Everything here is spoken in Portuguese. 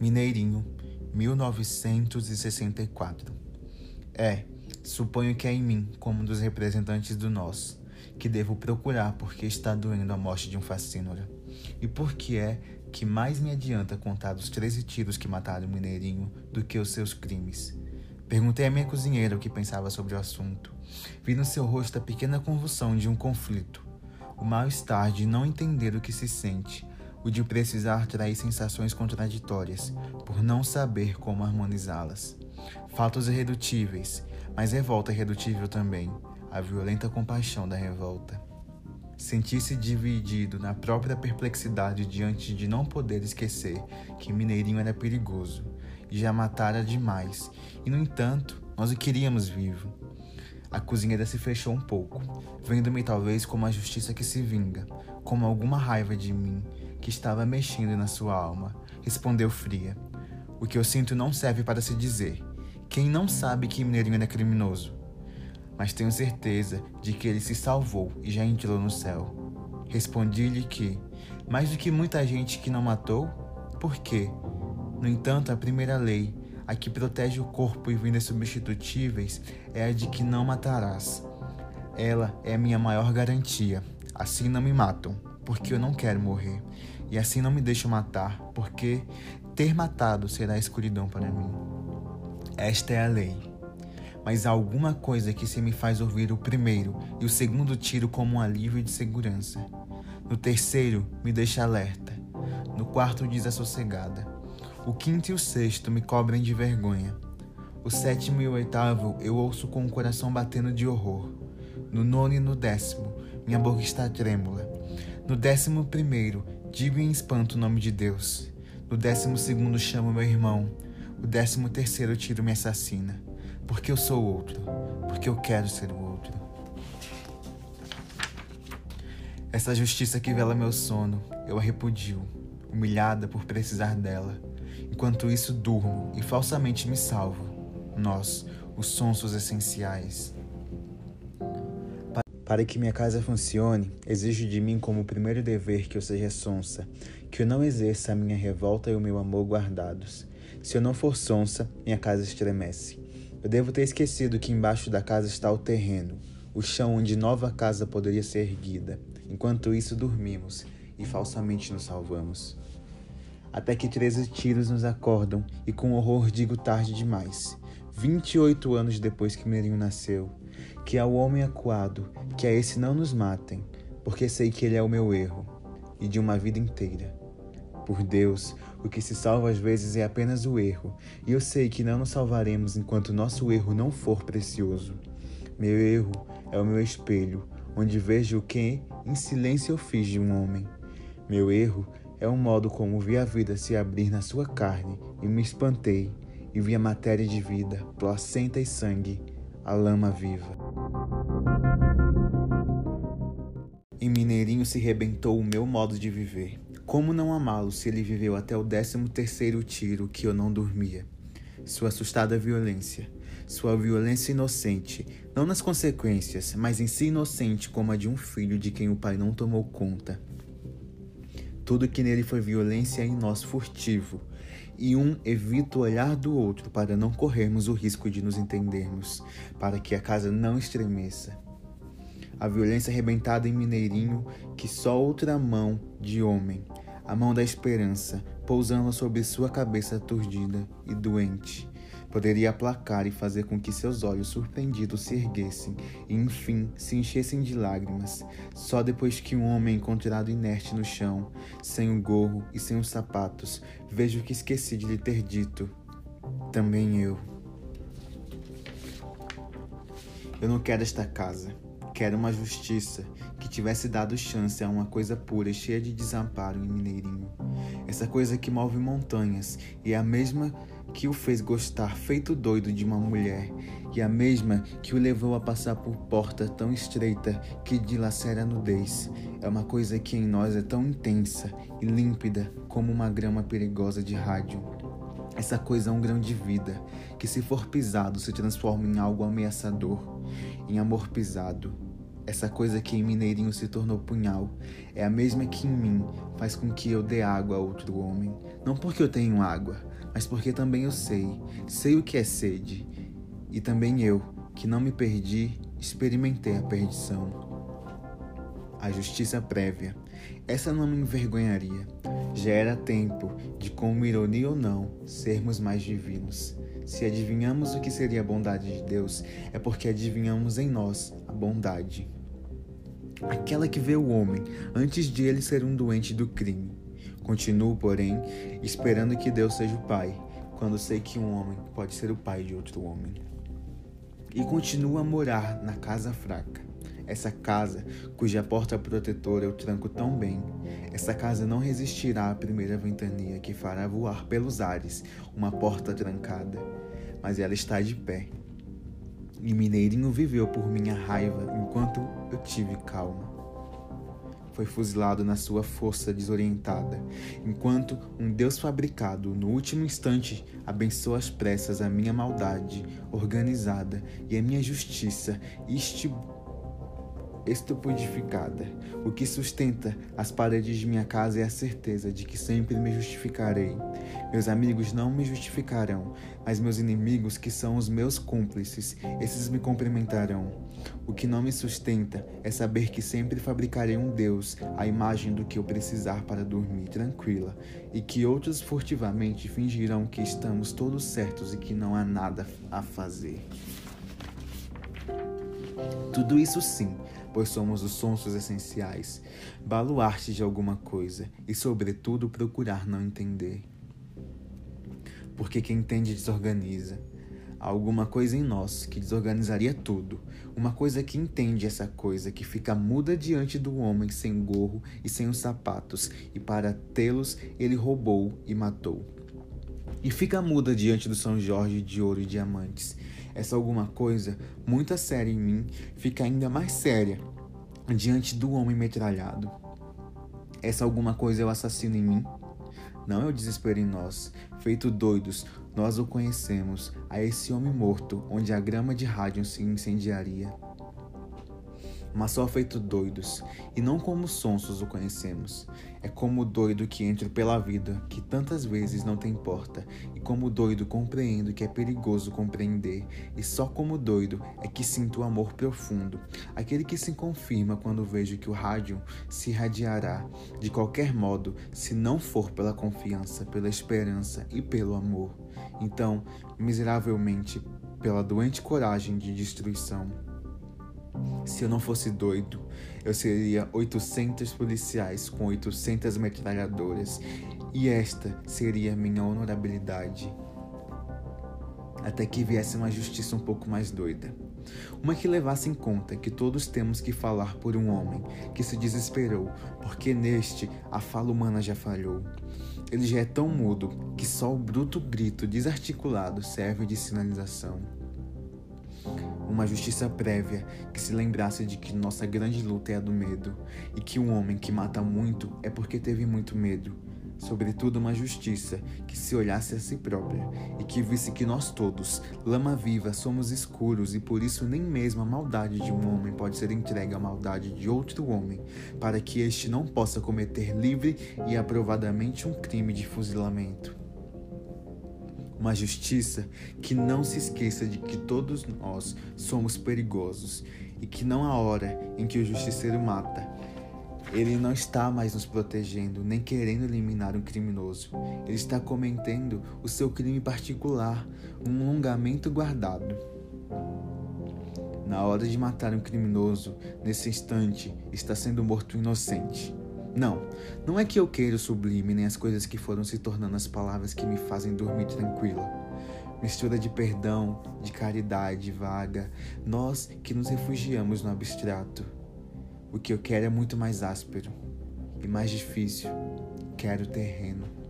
Mineirinho, 1964. É, suponho que é em mim, como um dos representantes do nós, que devo procurar porque está doendo a morte de um fascínora. E por que é que mais me adianta contar os 13 tiros que mataram o Mineirinho do que os seus crimes. Perguntei à minha cozinheira o que pensava sobre o assunto. Vi no seu rosto a pequena convulsão de um conflito, o mal-estar de não entender o que se sente, o de precisar trair sensações contraditórias, por não saber como harmonizá-las. Fatos irredutíveis, mas revolta irredutível também, a violenta compaixão da revolta. Sentir-se dividido na própria perplexidade diante de não poder esquecer que Mineirinho era perigoso e já matara demais, e no entanto, nós o queríamos vivo. A cozinheira se fechou um pouco, vendo-me talvez como a justiça que se vinga, como alguma raiva de mim que estava mexendo na sua alma. Respondeu fria: O que eu sinto não serve para se dizer. Quem não sabe que Mineirinho era criminoso? mas tenho certeza de que ele se salvou e já entrou no céu. Respondi-lhe que, mais do que muita gente que não matou, por quê? No entanto, a primeira lei, a que protege o corpo e vidas substitutíveis, é a de que não matarás. Ela é a minha maior garantia. Assim não me matam, porque eu não quero morrer. E assim não me deixam matar, porque ter matado será escuridão para mim. Esta é a lei mas há alguma coisa que se me faz ouvir o primeiro e o segundo tiro como um alívio de segurança. No terceiro, me deixa alerta. No quarto, desassossegada. O quinto e o sexto me cobrem de vergonha. O sétimo e o oitavo eu ouço com o coração batendo de horror. No nono e no décimo, minha boca está trêmula. No décimo primeiro, digo em espanto o nome de Deus. No décimo segundo, chamo meu irmão. O décimo terceiro tiro me assassina. Porque eu sou outro. Porque eu quero ser o outro. Essa justiça que vela meu sono, eu a repudio, humilhada por precisar dela. Enquanto isso, durmo e falsamente me salvo. Nós, os sonsos essenciais. Para que minha casa funcione, exijo de mim como primeiro dever que eu seja sonsa, que eu não exerça a minha revolta e o meu amor guardados. Se eu não for sonsa, minha casa estremece. Eu devo ter esquecido que embaixo da casa está o terreno, o chão onde nova casa poderia ser erguida. Enquanto isso, dormimos e falsamente nos salvamos. Até que treze tiros nos acordam e com horror digo tarde demais. 28 anos depois que Merinho nasceu, que ao homem acuado, que a esse não nos matem, porque sei que ele é o meu erro, e de uma vida inteira. Por Deus, o que se salva às vezes é apenas o erro, e eu sei que não nos salvaremos enquanto nosso erro não for precioso. Meu erro é o meu espelho, onde vejo o que em silêncio eu fiz de um homem. Meu erro é o modo como vi a vida se abrir na sua carne e me espantei e vi a matéria de vida, placenta e sangue, a lama viva. Em Mineirinho se rebentou o meu modo de viver. Como não amá-lo se ele viveu até o décimo terceiro tiro que eu não dormia? Sua assustada violência, sua violência inocente, não nas consequências, mas em si inocente como a de um filho de quem o pai não tomou conta. Tudo que nele foi violência em nós furtivo, e um evita o olhar do outro para não corrermos o risco de nos entendermos, para que a casa não estremeça. A violência arrebentada em Mineirinho, que só outra mão de homem a mão da esperança, pousando sobre sua cabeça aturdida e doente, poderia aplacar e fazer com que seus olhos surpreendidos se erguessem e, enfim, se enchessem de lágrimas, só depois que um homem encontrado inerte no chão, sem o gorro e sem os sapatos, vejo que esqueci de lhe ter dito. Também eu. Eu não quero esta casa. Quero uma justiça que tivesse dado chance a uma coisa pura e cheia de desamparo em Mineirinho. Essa coisa que move montanhas e é a mesma que o fez gostar feito doido de uma mulher e a mesma que o levou a passar por porta tão estreita que dilacera a nudez. É uma coisa que em nós é tão intensa e límpida como uma grama perigosa de rádio. Essa coisa é um grão de vida que, se for pisado, se transforma em algo ameaçador, em amor pisado, essa coisa que em Mineirinho se tornou punhal, é a mesma que em mim faz com que eu dê água a outro homem. Não porque eu tenho água, mas porque também eu sei, sei o que é sede. E também eu, que não me perdi, experimentei a perdição. A justiça prévia. Essa não me envergonharia. Já era tempo de, com ironia ou não, sermos mais divinos. Se adivinhamos o que seria a bondade de Deus, é porque adivinhamos em nós a bondade. Aquela que vê o homem antes de ele ser um doente do crime. Continuo, porém, esperando que Deus seja o Pai, quando sei que um homem pode ser o pai de outro homem. E continuo a morar na casa fraca. Essa casa, cuja porta protetora eu tranco tão bem, essa casa não resistirá à primeira ventania que fará voar pelos ares uma porta trancada, mas ela está de pé. E Mineirinho viveu por minha raiva enquanto eu tive calma. Foi fuzilado na sua força desorientada, enquanto um Deus fabricado, no último instante, abençoa às pressas a minha maldade organizada e a minha justiça estibulada estupidificada. O que sustenta as paredes de minha casa é a certeza de que sempre me justificarei. Meus amigos não me justificarão, mas meus inimigos, que são os meus cúmplices, esses me cumprimentarão. O que não me sustenta é saber que sempre fabricarei um Deus, a imagem do que eu precisar para dormir tranquila, e que outros furtivamente fingirão que estamos todos certos e que não há nada a fazer. Tudo isso sim, pois somos os sonsos essenciais, baluarte de alguma coisa e, sobretudo, procurar não entender. Porque quem entende desorganiza. Há alguma coisa em nós que desorganizaria tudo, uma coisa que entende essa coisa, que fica muda diante do homem sem gorro e sem os sapatos, e para tê-los ele roubou e matou. E fica muda diante do São Jorge de ouro e diamantes, essa alguma coisa, muito séria em mim, fica ainda mais séria diante do homem metralhado. Essa alguma coisa é o assassino em mim? Não é o desespero em nós. Feito doidos, nós o conhecemos, a esse homem morto, onde a grama de rádio se incendiaria mas só feito doidos, e não como sonsos o conhecemos. É como o doido que entra pela vida, que tantas vezes não tem porta, e como doido compreendo que é perigoso compreender, e só como doido é que sinto o amor profundo, aquele que se confirma quando vejo que o rádio se irradiará, de qualquer modo, se não for pela confiança, pela esperança e pelo amor. Então, miseravelmente, pela doente coragem de destruição. Se eu não fosse doido, eu seria 800 policiais com 800 metralhadoras e esta seria minha honorabilidade. Até que viesse uma justiça um pouco mais doida. Uma que levasse em conta que todos temos que falar por um homem que se desesperou, porque neste a fala humana já falhou. Ele já é tão mudo que só o bruto grito desarticulado serve de sinalização uma justiça prévia que se lembrasse de que nossa grande luta é a do medo e que um homem que mata muito é porque teve muito medo. Sobretudo, uma justiça que se olhasse a si própria e que visse que nós todos, lama viva, somos escuros e por isso nem mesmo a maldade de um homem pode ser entregue à maldade de outro homem, para que este não possa cometer livre e aprovadamente um crime de fuzilamento uma justiça que não se esqueça de que todos nós somos perigosos e que não há hora em que o justiceiro mata. Ele não está mais nos protegendo, nem querendo eliminar um criminoso. Ele está cometendo o seu crime particular, um alongamento guardado. Na hora de matar um criminoso, nesse instante, está sendo morto um inocente. Não, não é que eu queira o sublime nem as coisas que foram se tornando as palavras que me fazem dormir tranquila. Mistura de perdão, de caridade vaga, nós que nos refugiamos no abstrato. O que eu quero é muito mais áspero e mais difícil. Quero terreno.